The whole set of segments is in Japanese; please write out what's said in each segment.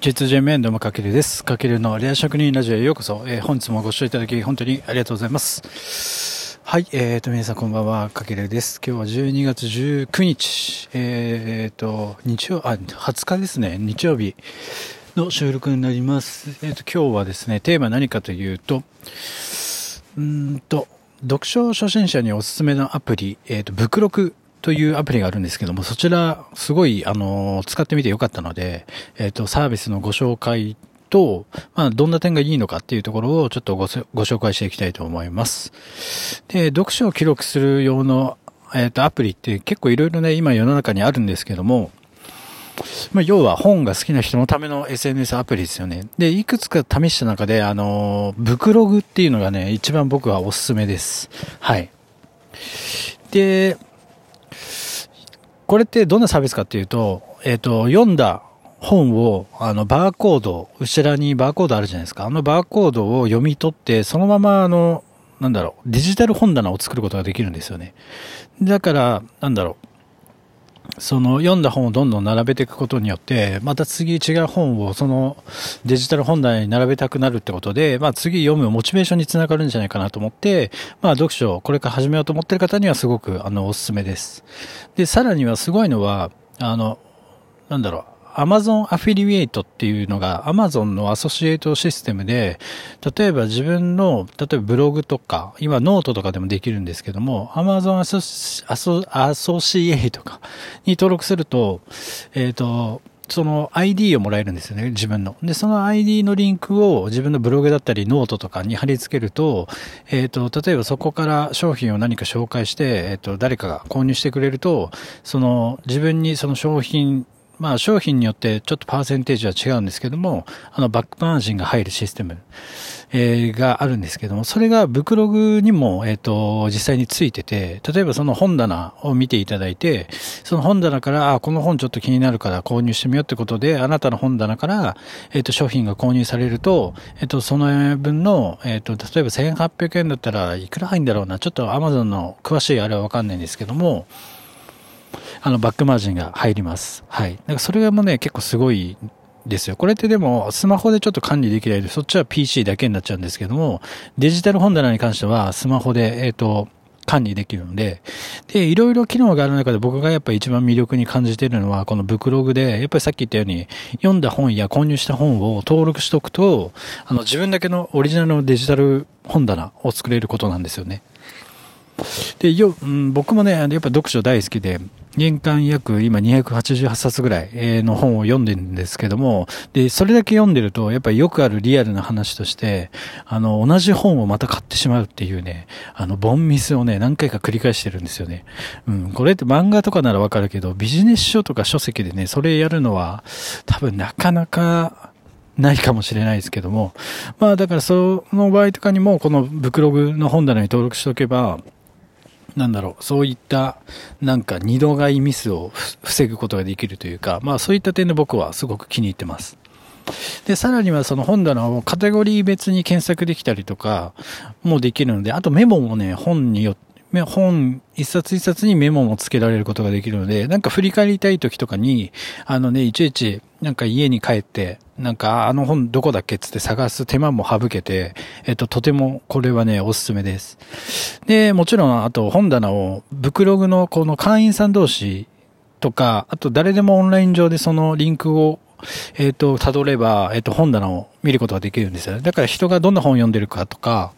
J2J メンドもかけるです。かけるのレア職人ラジオへようこそ。えー、本日もご視聴いただき本当にありがとうございます。はい、えーと、皆さんこんばんは、かけるです。今日は12月19日、えーと、日曜、あ、20日ですね、日曜日の収録になります。えーと、今日はですね、テーマ何かというと、うんと、読書初心者におすすめのアプリ、えーと、ブクロクというアプリがあるんですけども、そちら、すごい、あの、使ってみてよかったので、えっ、ー、と、サービスのご紹介と、まあ、どんな点がいいのかっていうところをちょっとご紹介していきたいと思います。で、読書を記録する用の、えっ、ー、と、アプリって結構いろいろね、今世の中にあるんですけども、まあ、要は本が好きな人のための SNS アプリですよね。で、いくつか試した中で、あの、ブクログっていうのがね、一番僕はおすすめです。はい。で、これってどんなサービスかっていうと、えっ、ー、と、読んだ本を、あの、バーコード、後ろにバーコードあるじゃないですか。あのバーコードを読み取って、そのまま、あの、なんだろう、デジタル本棚を作ることができるんですよね。だから、なんだろう、その読んだ本をどんどん並べていくことによって、また次違う本をそのデジタル本棚に並べたくなるってことで、まあ次読むモチベーションにつながるんじゃないかなと思って、まあ読書をこれから始めようと思ってる方にはすごくあのおすすめです。で、さらにはすごいのは、あの、なんだろう、アマゾンアフィリエイトっていうのがアマゾンのアソシエイトシステムで、例えば自分の、例えばブログとか、今ノートとかでもできるんですけども、アマゾンアソアソアソシエイトかに登録すると、えっ、ー、と、その ID をもらえるんですよね、自分の。で、その ID のリンクを自分のブログだったりノートとかに貼り付けると、えっ、ー、と、例えばそこから商品を何か紹介して、えっ、ー、と、誰かが購入してくれると、その自分にその商品まあ商品によってちょっとパーセンテージは違うんですけども、あのバックマージンが入るシステム、えー、があるんですけども、それがブクログにも、えっ、ー、と、実際についてて、例えばその本棚を見ていただいて、その本棚から、あ、この本ちょっと気になるから購入してみようってことで、あなたの本棚から、えっ、ー、と、商品が購入されると、えっ、と、その分の、えっ、と、例えば1800円だったらいくら入るんだろうな、ちょっと Amazon の詳しいあれはわかんないんですけども、あの、バックマージンが入ります。はい。なんかそれがもうね、結構すごいですよ。これってでも、スマホでちょっと管理できないで、そっちは PC だけになっちゃうんですけども、デジタル本棚に関しては、スマホで、えっ、ー、と、管理できるので、で、いろいろ機能がある中で僕がやっぱ一番魅力に感じているのは、このブクログで、やっぱりさっき言ったように、読んだ本や購入した本を登録しておくと、あの、自分だけのオリジナルのデジタル本棚を作れることなんですよね。で、よ、うん、僕もね、やっぱ読書大好きで、年間約今288冊ぐらいの本を読んでるんですけども、で、それだけ読んでると、やっぱりよくあるリアルな話として、あの、同じ本をまた買ってしまうっていうね、あの、ボンミスをね、何回か繰り返してるんですよね。うん、これって漫画とかならわかるけど、ビジネス書とか書籍でね、それやるのは、多分なかなか、ないかもしれないですけども。まあだからその場合とかにもこのブクログの本棚に登録しておけば、なんだろう、そういった、なんか二度買いミスを防ぐことができるというか、まあそういった点で僕はすごく気に入ってます。で、さらにはその本棚をカテゴリー別に検索できたりとかもできるので、あとメモもね、本によって、本一冊一冊にメモもつけられることができるので、なんか振り返りたい時とかに、あのね、いちいち、なんか家に帰って、なんか、あの本どこだっけつって探す手間も省けて、えっと、とてもこれはね、おすすめです。で、もちろん、あと本棚を、ブクログのこの会員さん同士とか、あと誰でもオンライン上でそのリンクをえっ、と、辿れば、えっ、と、本棚を見ることができるんですよ。だから人がどんな本を読んでるかとか、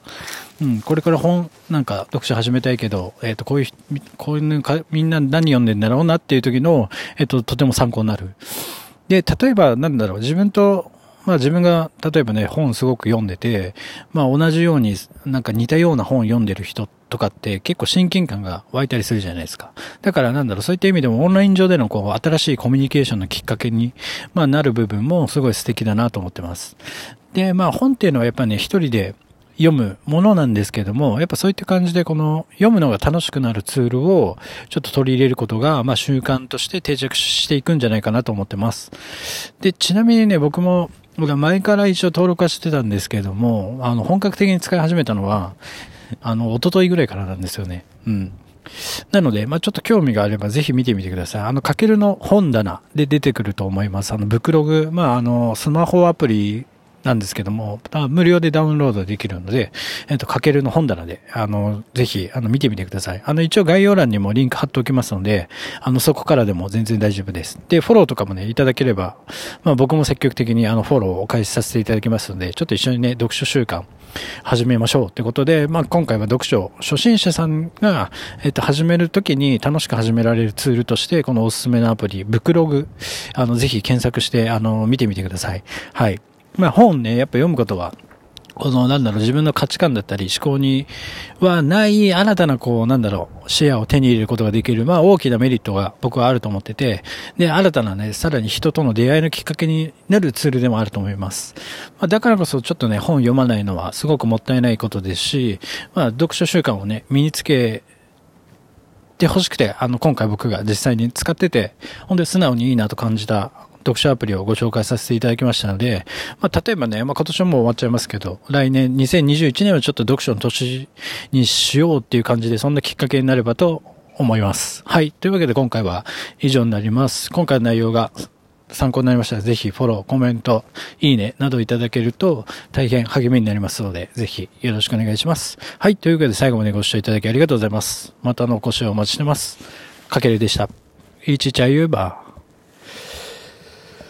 うん、これから本、なんか読書始めたいけど、えっ、ー、と、こういう、こういうか、みんな何読んでんだろうなっていう時の、えっ、と、とても参考になる。で、例えば、なんだろう、自分とまあ自分が例えばね、本すごく読んでて、まあ同じようになんか似たような本読んでる人とかって結構親近感が湧いたりするじゃないですか。だからなんだろう、そういった意味でもオンライン上でのこう新しいコミュニケーションのきっかけに、まあなる部分もすごい素敵だなと思ってます。で、まあ本っていうのはやっぱね、一人で読むものなんですけども、やっぱそういった感じでこの読むのが楽しくなるツールをちょっと取り入れることが、まあ習慣として定着していくんじゃないかなと思ってます。で、ちなみにね、僕も僕は前から一応登録はしてたんですけども、あの、本格的に使い始めたのは、あの、一昨日ぐらいからなんですよね。うん。なので、まあちょっと興味があればぜひ見てみてください。あの、かけるの本棚で出てくると思います。あの、ブクログ、まああの、スマホアプリなんですけども、無料でダウンロードできるので、えっ、と、かけるの本棚で、あの、ぜひ、あの、見てみてください。あの、一応概要欄にもリンク貼っておきますので、あの、そこからでも全然大丈夫です。で、フォローとかもね、いただければ、まあ僕も積極的にあの、フォローをお返しさせていただきますので、ちょっと一緒にね、読書習慣、始めましょうってことで、まあ、今回は読書、初心者さんが、えっと、始めるときに楽しく始められるツールとして、このおすすめのアプリ、ブクログ、あの、ぜひ検索して、あの、見てみてください。はい。まあ本ね、やっぱ読むことは、この、なんだろう、自分の価値観だったり思考にはない新たな、こう、なんだろう、シェアを手に入れることができる、まあ大きなメリットが僕はあると思ってて、で、新たなね、さらに人との出会いのきっかけになるツールでもあると思います。まあだからこそちょっとね、本読まないのはすごくもったいないことですし、まあ読書習慣をね、身につけて欲しくて、あの、今回僕が実際に使ってて、ほんで素直にいいなと感じた読書アプリをご紹介させていただきましたので、まあ、例えばね、まあ、今年はもう終わっちゃいますけど、来年2021年はちょっと読書の年にしようっていう感じで、そんなきっかけになればと思います。はい。というわけで今回は以上になります。今回の内容が参考になりましたら、ぜひフォロー、コメント、いいねなどいただけると大変励みになりますので、ぜひよろしくお願いします。はい。というわけで最後までご視聴いただきありがとうございます。またのお越しをお待ちしてます。かけるでした。いちちゃゆば。